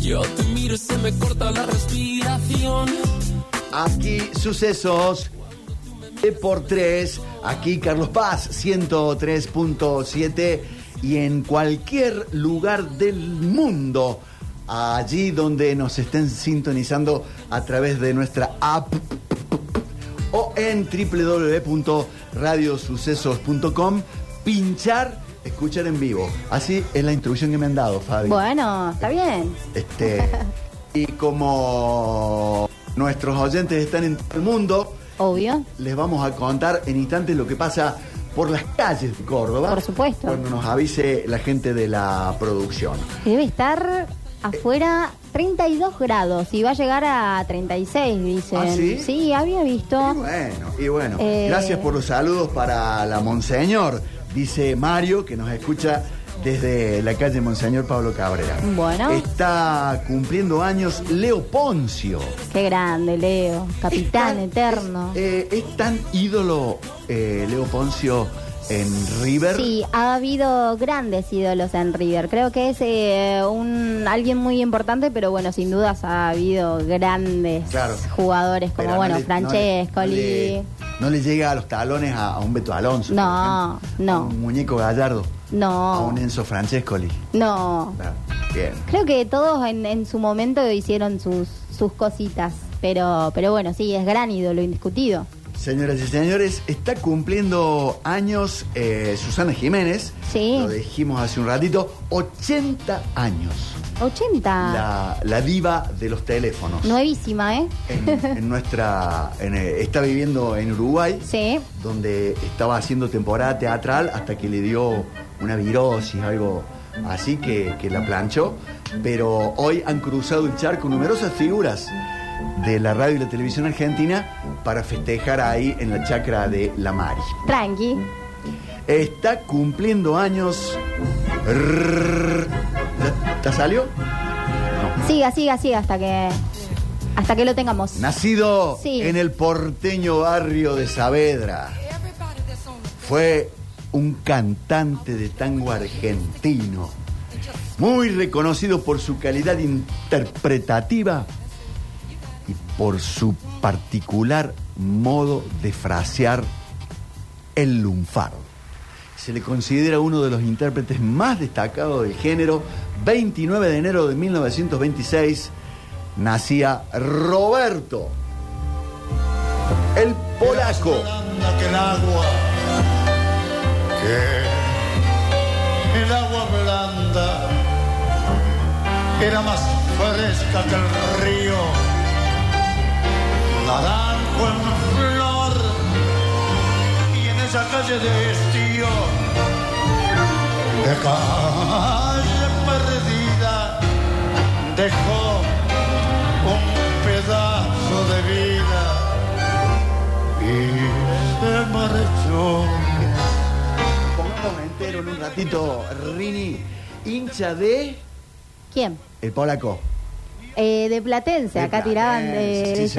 Yo. Te miro y se me corta la respiración. Aquí sucesos. De por 3, aquí Carlos Paz 103.7 y en cualquier lugar del mundo, allí donde nos estén sintonizando a través de nuestra app o en www.radiosucesos.com, pinchar, escuchar en vivo. Así es la instrucción que me han dado, Fabi. Bueno, está bien. Este, y como nuestros oyentes están en todo el mundo, Obvio. les vamos a contar en instantes lo que pasa por las calles de Córdoba. Por supuesto. Cuando nos avise la gente de la producción. Debe estar afuera 32 grados y va a llegar a 36, dicen. ¿Ah, sí? había visto. Y bueno, y bueno. Eh. Gracias por los saludos para la Monseñor, dice Mario, que nos escucha desde la calle Monseñor Pablo Cabrera. Bueno. Está cumpliendo años Leo Poncio. Qué grande, Leo. Capitán Es tan- eterno. Es, eh, es tan ídolo eh, Leo Poncio en River. Sí, ha habido grandes ídolos en River. Creo que es eh, un alguien muy importante, pero bueno, sin dudas ha habido grandes Claro. jugadores como Pero bueno, no le- Francescoli. No le, no le llega a los talones a, a un Beto Alonso. No, por ejemplo, no. A un muñeco Gallardo. A No, un Enzo Francescoli. no. Claro, Bien. Creo que todos en, en su momento hicieron sus, sus cositas, pero, pero bueno, sí, es gran ídolo, indiscutido. Señoras y señores, está cumpliendo años eh, Susana Jiménez. Sí. Lo dijimos hace un ratito. 80 años. 80. La, la diva de los teléfonos. Nuevísima, ¿eh? En, en nuestra. en, eh, está viviendo en Uruguay. Sí. donde estaba haciendo temporada teatral hasta que le dio una virosis, algo así que, que la planchó. Pero hoy han cruzado el charco numerosas figuras de la radio y la televisión argentina para festejar ahí en la chacra de La Mari. Tranqui. Está cumpliendo años. Rrrr. ¿Ya- ¿Ya salió? Siga, siga, siga hasta que hasta que lo tengamos. Nacido Sí. en el porteño barrio de Saavedra. Fue un cantante de tango argentino. Muy reconocido por su calidad interpretativa y por su particular modo de frasear el lunfardo. Se le considera uno de los intérpretes más destacados del género. 29 de enero de 1926 nacía Roberto, el polaco. el agua blanda era más fresca que el río, naranjo en flor, y en esa calle de estío, de calle perdida, dejó un pedazo de vida y se marchó. Pongamos entero en un ratito, Rini, hincha de ¿Quién? el polaco. Eh, de Platense, acá tiraban de, Sí.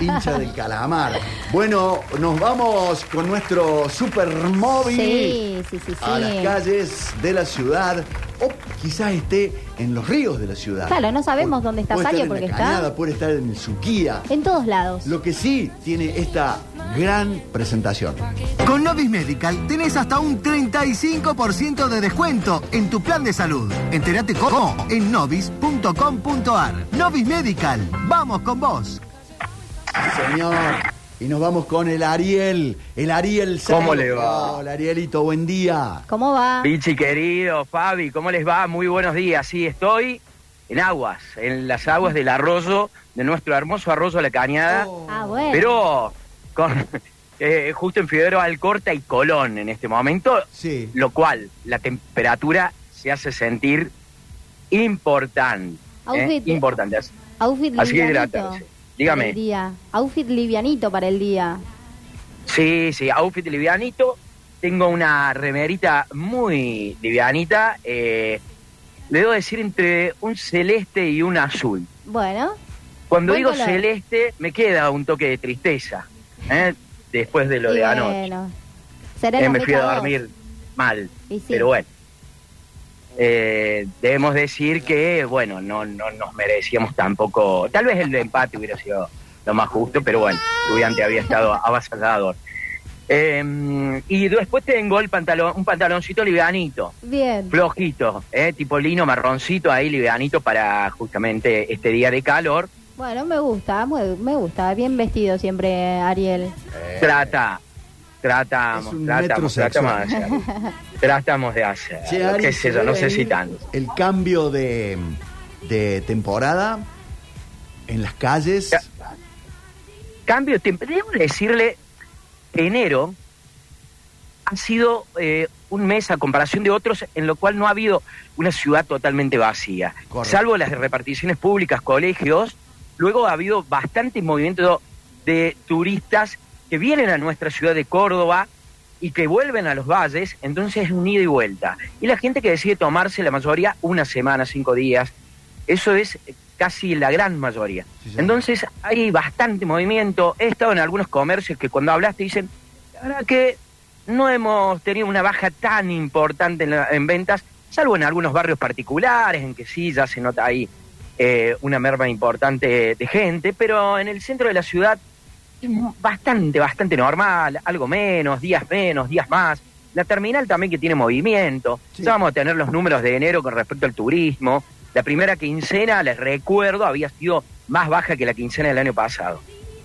Hincha del calamar. Bueno, nos vamos con nuestro super móvil Sí, sí, a las calles de la ciudad o quizás esté en los ríos de la ciudad. Claro, no sabemos Pu- dónde está Salio porque la está- Cañada, puede estar en el Suquía. En todos lados. Lo que sí tiene esta gran presentación. Con Novis Medical tenés hasta un 35% de descuento en tu plan de salud. Entérate cómo en novis.com.ar. Novis Medical, vamos con vos. Señor. Y nos vamos con el Ariel. El Ariel ¿Cómo Saiz. le va? Hola, Arielito, buen día. ¿Cómo va? Pichi querido, Fabi, ¿cómo les va? Muy buenos días. Sí, estoy en aguas, en las aguas del arroyo, de nuestro hermoso arroyo La Cañada, Ah, bueno. pero con, eh, justo en Figueroa Alcorta y Colón en este momento, Sí. lo cual la temperatura se hace sentir importante. ¿eh? Outfit- Importante. Outfit Así que hidratarse. Dígame. el día. Outfit livianito para el día. Sí, sí, outfit livianito. Tengo una remerita muy livianita. eh, le debo decir entre un celeste y un azul. Bueno, Cuando digo color. celeste, me queda un toque de tristeza. ¿eh? Después de lo y de anoche. bueno. Será Eh, me fui a dormir mal. Sí. Pero bueno. Eh, debemos decir que, bueno, no, no nos merecíamos tampoco, tal vez el empate hubiera sido lo más justo, pero bueno, estudiante había estado avasallador. Eh, y después tengo el pantalón, un pantaloncito livianito, Bien. flojito, eh, tipo lino marroncito ahí livianito para justamente este día de calor. Bueno, me gusta, me, me gusta. Bien vestido siempre, Ariel. Trata, tratamos, tratamos, tratamos de hacer. Tratamos de hacer. Ari, qué sé yo, no sé si tanto. El cambio de, de temporada en las calles. Ya. Cambio. Debo decirle enero ha sido eh, un mes a comparación de otros en lo cual no ha habido una ciudad totalmente vacía. Correcto. Salvo las reparticiones públicas, colegios, luego ha habido bastante movimiento de turistas que vienen a nuestra ciudad de Córdoba y que vuelven a los valles, entonces es un ida y vuelta. Y la gente que decide tomarse la mayoría una semana, cinco días, eso es casi la gran mayoría. Sí. Entonces hay bastante movimiento. He estado en algunos comercios que cuando hablaste dicen, la verdad que no hemos tenido una baja tan importante en, la- en ventas, salvo en algunos barrios particulares, en que sí ya se nota ahí eh, una merma importante de gente, pero en el centro de la ciudad bastante, bastante normal, algo menos, días menos, días más. La terminal también que tiene movimiento. Sí. Ya vamos a tener los números de enero con respecto al turismo. La primera quincena, les recuerdo, había sido más baja que la quincena del año pasado.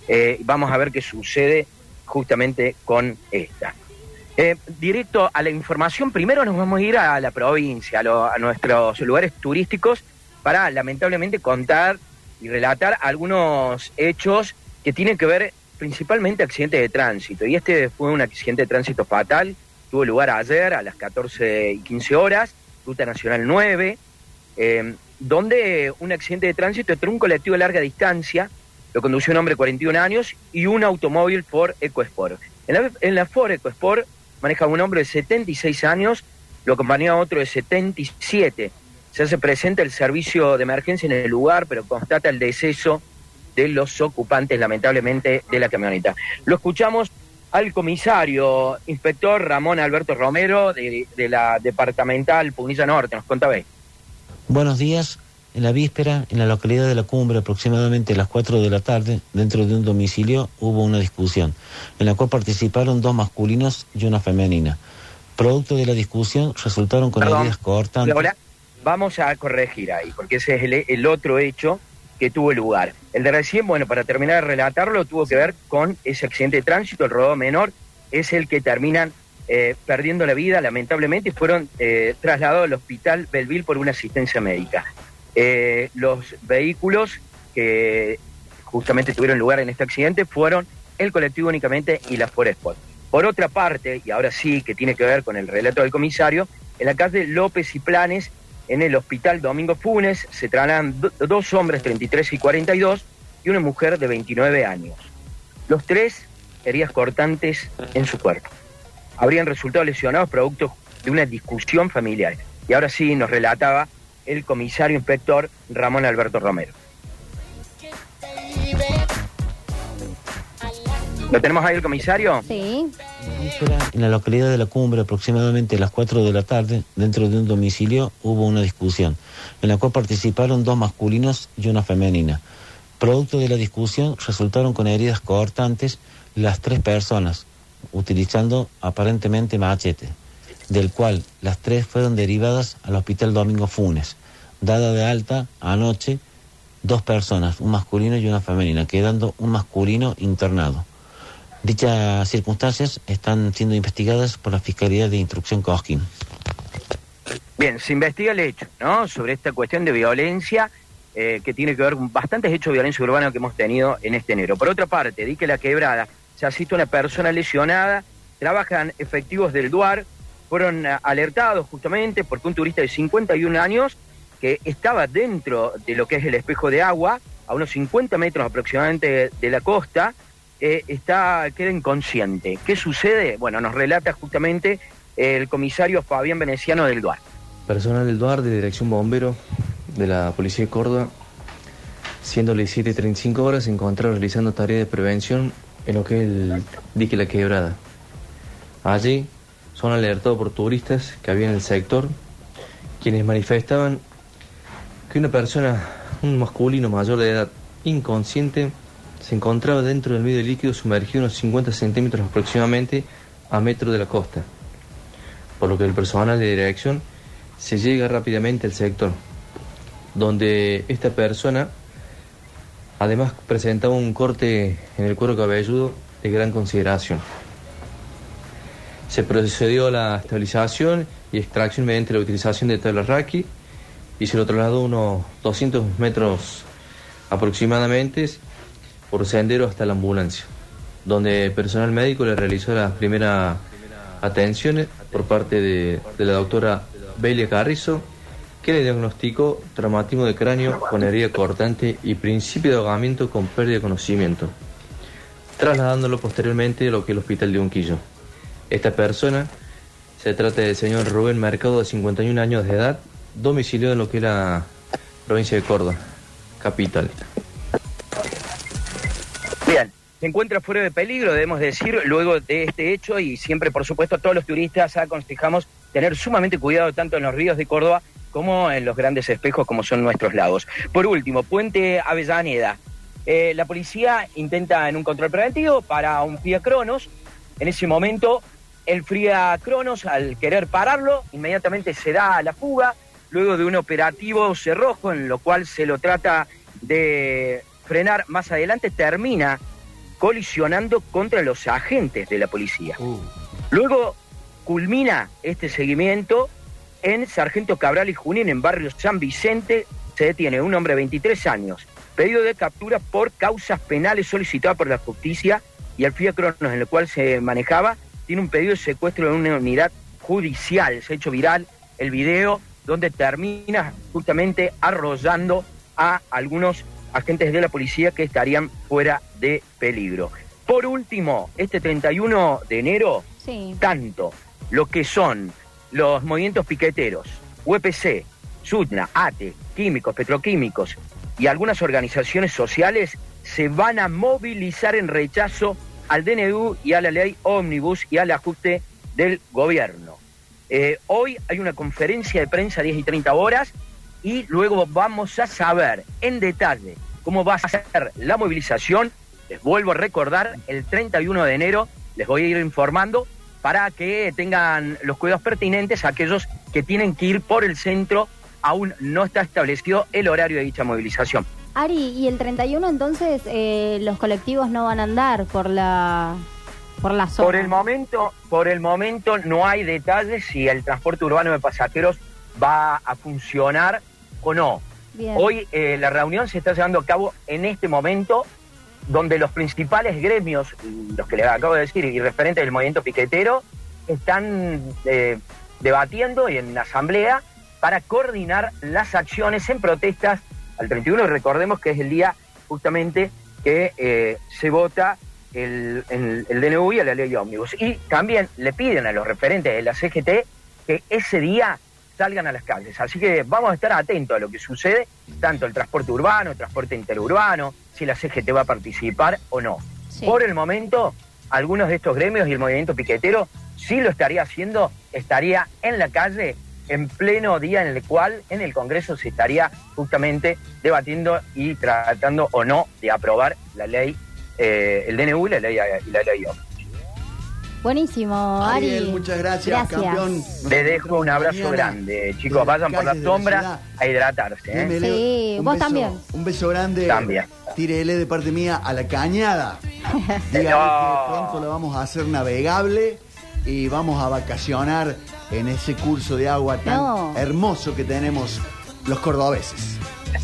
Eh, vamos a ver qué sucede justamente con esta. Eh, directo a la información, primero nos vamos a ir a la provincia, a, lo- a nuestros lugares turísticos, para lamentablemente contar y relatar algunos hechos que tienen que ver principalmente accidentes de tránsito. Y este fue un accidente de tránsito fatal, tuvo lugar ayer a las 14 y 15 horas, Ruta Nacional 9, eh, donde un accidente de tránsito entre un colectivo de larga distancia, lo condució un hombre de 41 años y un automóvil Ford EcoSport. En la, en la Ford EcoSport maneja un hombre de 76 años, lo acompañó otro de 77. Se hace presente el servicio de emergencia en el lugar, pero constata el deceso de los ocupantes, lamentablemente, de la camioneta. Lo escuchamos al comisario, inspector Ramón Alberto Romero, de, de la departamental Punilla Norte. Nos contaba. Buenos días. En la víspera, en la localidad de La Cumbre, aproximadamente a las 4 de la tarde, dentro de un domicilio, hubo una discusión, en la cual participaron dos masculinos y una femenina. Producto de la discusión, resultaron con Perdón. heridas cortantes. Ahora vamos a corregir ahí, porque ese es el, el otro hecho que tuvo lugar. El de recién, bueno, para terminar de relatarlo, tuvo que ver con ese accidente de tránsito, el rodado menor, es el que terminan eh, perdiendo la vida, lamentablemente, y fueron eh, trasladados al hospital Belville por una asistencia médica. Eh, los vehículos que justamente tuvieron lugar en este accidente fueron el colectivo únicamente y la Foresport. Por otra parte, y ahora sí que tiene que ver con el relato del comisario, en la calle López y Planes, en el hospital Domingo Funes, se trasladan do- dos hombres, 33 y 42, y una mujer de 29 años. Los tres heridas cortantes en su cuerpo. Habrían resultado lesionados producto de una discusión familiar. Y ahora sí nos relataba el comisario inspector Ramón Alberto Romero. ¿Lo tenemos ahí el comisario? Sí. en la localidad de La Cumbre, aproximadamente a las 4 de la tarde, dentro de un domicilio, hubo una discusión, en la cual participaron dos masculinos y una femenina. Producto de la discusión, resultaron con heridas cortantes las tres personas, utilizando aparentemente machete, del cual las tres fueron derivadas al Hospital Domingo Funes, dada de alta anoche dos personas, un masculino y una femenina, quedando un masculino internado. Dichas circunstancias están siendo investigadas por la Fiscalía de Instrucción Cosquín. Bien, se investiga el hecho, ¿no? Sobre esta cuestión de violencia eh, que tiene que ver con bastantes hechos de violencia urbana que hemos tenido en este enero. Por otra parte, di que la quebrada se asiste a una persona lesionada, trabajan efectivos del DUAR, fueron eh, alertados justamente porque un turista de 51 años que estaba dentro de lo que es el espejo de agua, a unos 50 metros aproximadamente de, de la costa, eh, está queda inconsciente. ¿Qué sucede? Bueno, nos relata justamente el comisario Fabián Veneciano del DUAR. Personal del DUAR de Dirección Bombero de la Policía de Córdoba, siendo las 7.35 horas, se encontraron realizando tareas de prevención en lo que es el dique La Quebrada. Allí son alertados por turistas que había en el sector quienes manifestaban que una persona, un masculino mayor de edad, inconsciente, se encontraba dentro del medio líquido sumergido unos 50 centímetros aproximadamente a metro de la costa, por lo que el personal de dirección se llega rápidamente al sector, donde esta persona además presentaba un corte en el cuero cabelludo de gran consideración. Se procedió a la estabilización y extracción mediante la utilización de tablas y se lo trasladó unos 200 metros aproximadamente por sendero hasta la ambulancia, donde personal médico le realizó las primeras atenciones por parte de, la doctora Belia Carrizo, que le diagnosticó traumatismo de cráneo con herida cortante y principio de ahogamiento con pérdida de conocimiento, trasladándolo posteriormente a lo que es el hospital de Unquillo. Esta persona se trata del señor Rubén Mercado, de 51 años de edad, domicilio en lo que es la provincia de Córdoba, capital. Se encuentra fuera de peligro, debemos decir, luego de este hecho y siempre, por supuesto, a todos los turistas aconsejamos tener sumamente cuidado tanto en los ríos de Córdoba como en los grandes espejos como son nuestros lagos. Por último, Puente Avellaneda. Eh, la policía intenta en un control preventivo para un Fiat Cronos. En ese momento, el Fiat Cronos, al querer pararlo, inmediatamente se da a la fuga, luego de un operativo cerrojo en lo cual se lo trata de frenar más adelante, termina colisionando contra los agentes de la policía. Luego culmina este seguimiento en Sargento Cabral y Junín, en barrio San Vicente. Se detiene un hombre de 23 años, pedido de captura por causas penales solicitadas por la justicia y el FIA Cronos en el cual se manejaba tiene un pedido de secuestro en una unidad judicial. Se ha hecho viral el video donde termina justamente arrollando a algunos agentes de la policía que estarían fuera de peligro. Por último, este 31 de enero, Sí. tanto lo que son los movimientos piqueteros, UPC, SUTNA, ATE, químicos, petroquímicos y algunas organizaciones sociales se van a movilizar en rechazo al DNU y a la ley ómnibus y al ajuste del gobierno. Eh, hoy hay una conferencia de prensa a 10 y 30 horas y luego vamos a saber en detalle cómo va a ser la movilización. Les vuelvo a recordar, el 31 de enero les voy a ir informando para que tengan los cuidados pertinentes a aquellos que tienen que ir por el centro. Aún no está establecido el horario de dicha movilización. Ari, y el 31 entonces eh, los colectivos no van a andar por la por la zona. Por el momento, por el momento no hay detalles si el transporte urbano de pasajeros va a funcionar o no. Bien. Hoy eh, la reunión se está llevando a cabo en este momento, donde los principales gremios, los que les acabo de decir, y referentes del movimiento piquetero, están eh, debatiendo y en asamblea para coordinar las acciones en protestas al 31. Y recordemos que es el día justamente que eh, se vota el, el, el DNU y la ley ómnibus. Y también le piden a los referentes de la CGT que ese día salgan a las calles. Así que vamos a estar atentos a lo que sucede, tanto el transporte urbano, el transporte interurbano, si la CGT va a participar o no. Sí. Por el momento, algunos de estos gremios y el movimiento piquetero sí lo estaría haciendo, estaría en la calle en pleno día en el cual en el Congreso se estaría justamente debatiendo y tratando o no de aprobar la ley, eh, el DNU y la ley, y la ley Buenísimo, Ari. Ariel, muchas gracias, campeón. Les dejo un abrazo mañana grande, chicos. Vayan por la sombra a hidratarse. ¿eh? Sí, un vos beso- también. Un beso grande. También. Tírele de parte mía a la cañada. Dígale No. que pronto la vamos a hacer navegable y vamos a vacacionar en ese curso de agua tan No. hermoso que tenemos los cordobeses.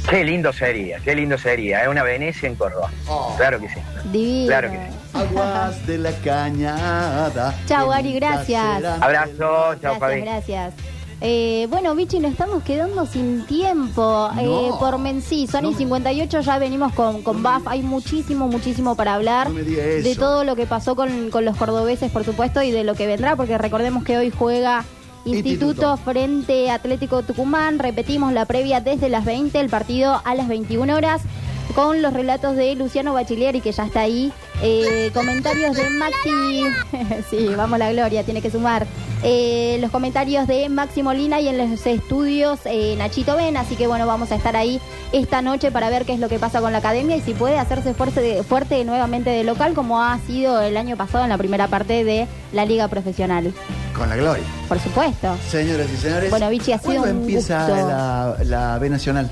Qué lindo sería, qué lindo sería. Es una Venecia en Córdoba. Oh. Claro que sí. Divino. Claro que sí. Aguas de la cañada. Chau, Ari, gracias. Abrazo, chao Gracias, Fabi. gracias. Eh, bueno, Vichy, nos estamos quedando sin tiempo. No. Eh, por Mencí, Sony No me- 58, ya venimos con, con BAF. Hay muchísimo, muchísimo para hablar. No me diga eso. De todo lo que pasó con, con los cordobeses, por supuesto, y de lo que vendrá, porque recordemos que hoy juega Instituto, frente Atlético Tucumán. Repetimos la previa desde las 20, el partido a las 21 horas. Con los relatos de Luciano Bachilieri, que ya está ahí. Eh, comentarios de Maxi. sí, vamos la gloria, tiene que sumar. Eh, los comentarios de Máximo Lina y en los estudios eh, Nachito Ben. Así que bueno, vamos a estar ahí esta noche para ver qué es lo que pasa con la academia y si puede hacerse fuerte, de- fuerte nuevamente de local como ha sido el año pasado en la primera parte de la liga profesional. Con la gloria. Por supuesto. Señoras y señores. Bueno, Vichy, ha sido ¿cuándo un empieza gusto. la, la B Nacional?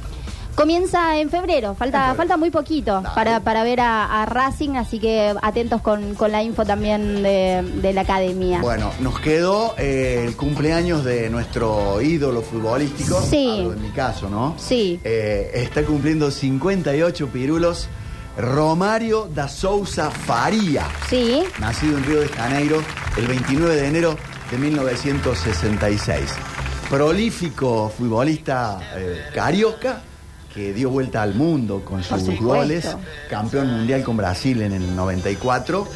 Comienza en febrero, falta, En febrero. falta muy poquito Dale. para, para ver a, a Racing, así que atentos con, con la info también de, de la academia. Bueno, nos quedó eh, el cumpleaños de nuestro ídolo futbolístico. Sí. En mi caso, ¿no? Sí. Eh, está cumpliendo 58 pirulos. Romario da Souza Faria. Sí, nacido en Río de Janeiro el 29 de enero de 1966. Prolífico futbolista eh, carioca que dio vuelta al mundo con sus goles, campeón mundial con Brasil en el 94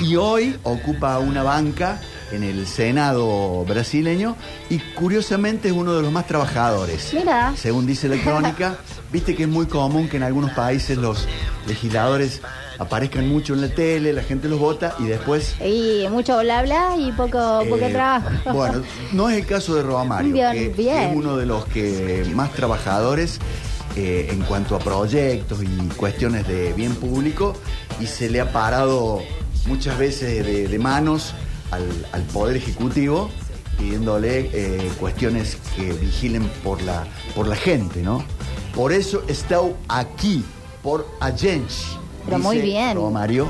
y hoy ocupa una banca en el Senado brasileño y curiosamente es uno de los más trabajadores. Mira. Según dice la crónica, viste que es muy común que en algunos países los legisladores aparezcan mucho en la tele, la gente los vota y después y mucho bla bla y poco, poco eh, trabajo. Bueno, no es el caso de Romario, Bien, que, que bien. es uno de los que más trabajadores eh, en cuanto a proyectos y cuestiones de bien público y se le ha parado muchas veces de, de manos al, al Poder Ejecutivo pidiéndole eh, cuestiones que vigilen por la, por la gente, ¿no? Por eso está aquí, por Agenci. Pero muy bien. Romario,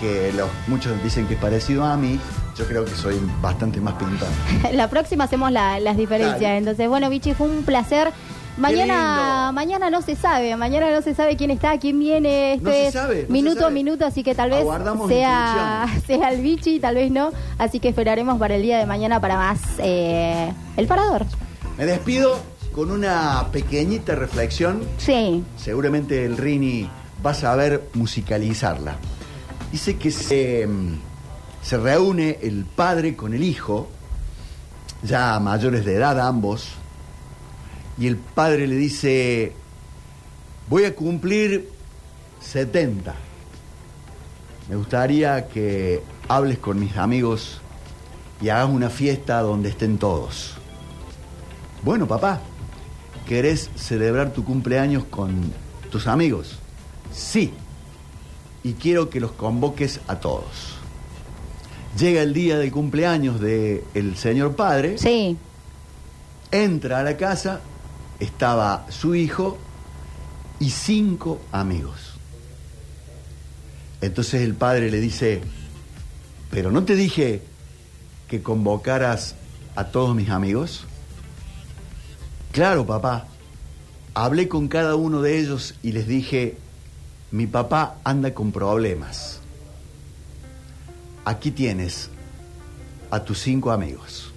que los, muchos dicen que es parecido a mí, yo creo que soy bastante más pintado. la próxima hacemos la- las diferencias. Dale. Entonces, bueno, Vichy, fue un placer. Mañana, mañana no se sabe, mañana no se sabe quién está, quién viene. Esto No se sabe, no se minuto a minuto, así que tal vez Aguardamos sea, sea el Vichy, tal vez no. Así que esperaremos para el día de mañana para más eh, el parador. Me despido con una pequeñita reflexión. Sí, Seguramente el Rini va a saber musicalizarla. Dice que se, mm, se reúne el padre con el hijo, ya mayores de edad ambos, y el padre le dice, voy a cumplir 70. Me gustaría que hables con mis amigos y hagas una fiesta donde estén todos. Bueno, papá, ¿querés celebrar tu cumpleaños con tus amigos? Sí. Y quiero que los convoques a todos. Llega el día del cumpleaños del señor padre, sí. entra a la casa, estaba su hijo y cinco amigos. Entonces el padre le dice, pero no te dije que convocaras a todos mis amigos. Claro, papá. Hablé con cada uno de ellos y les dije, mi papá anda con problemas. Aquí tienes a tus cinco amigos.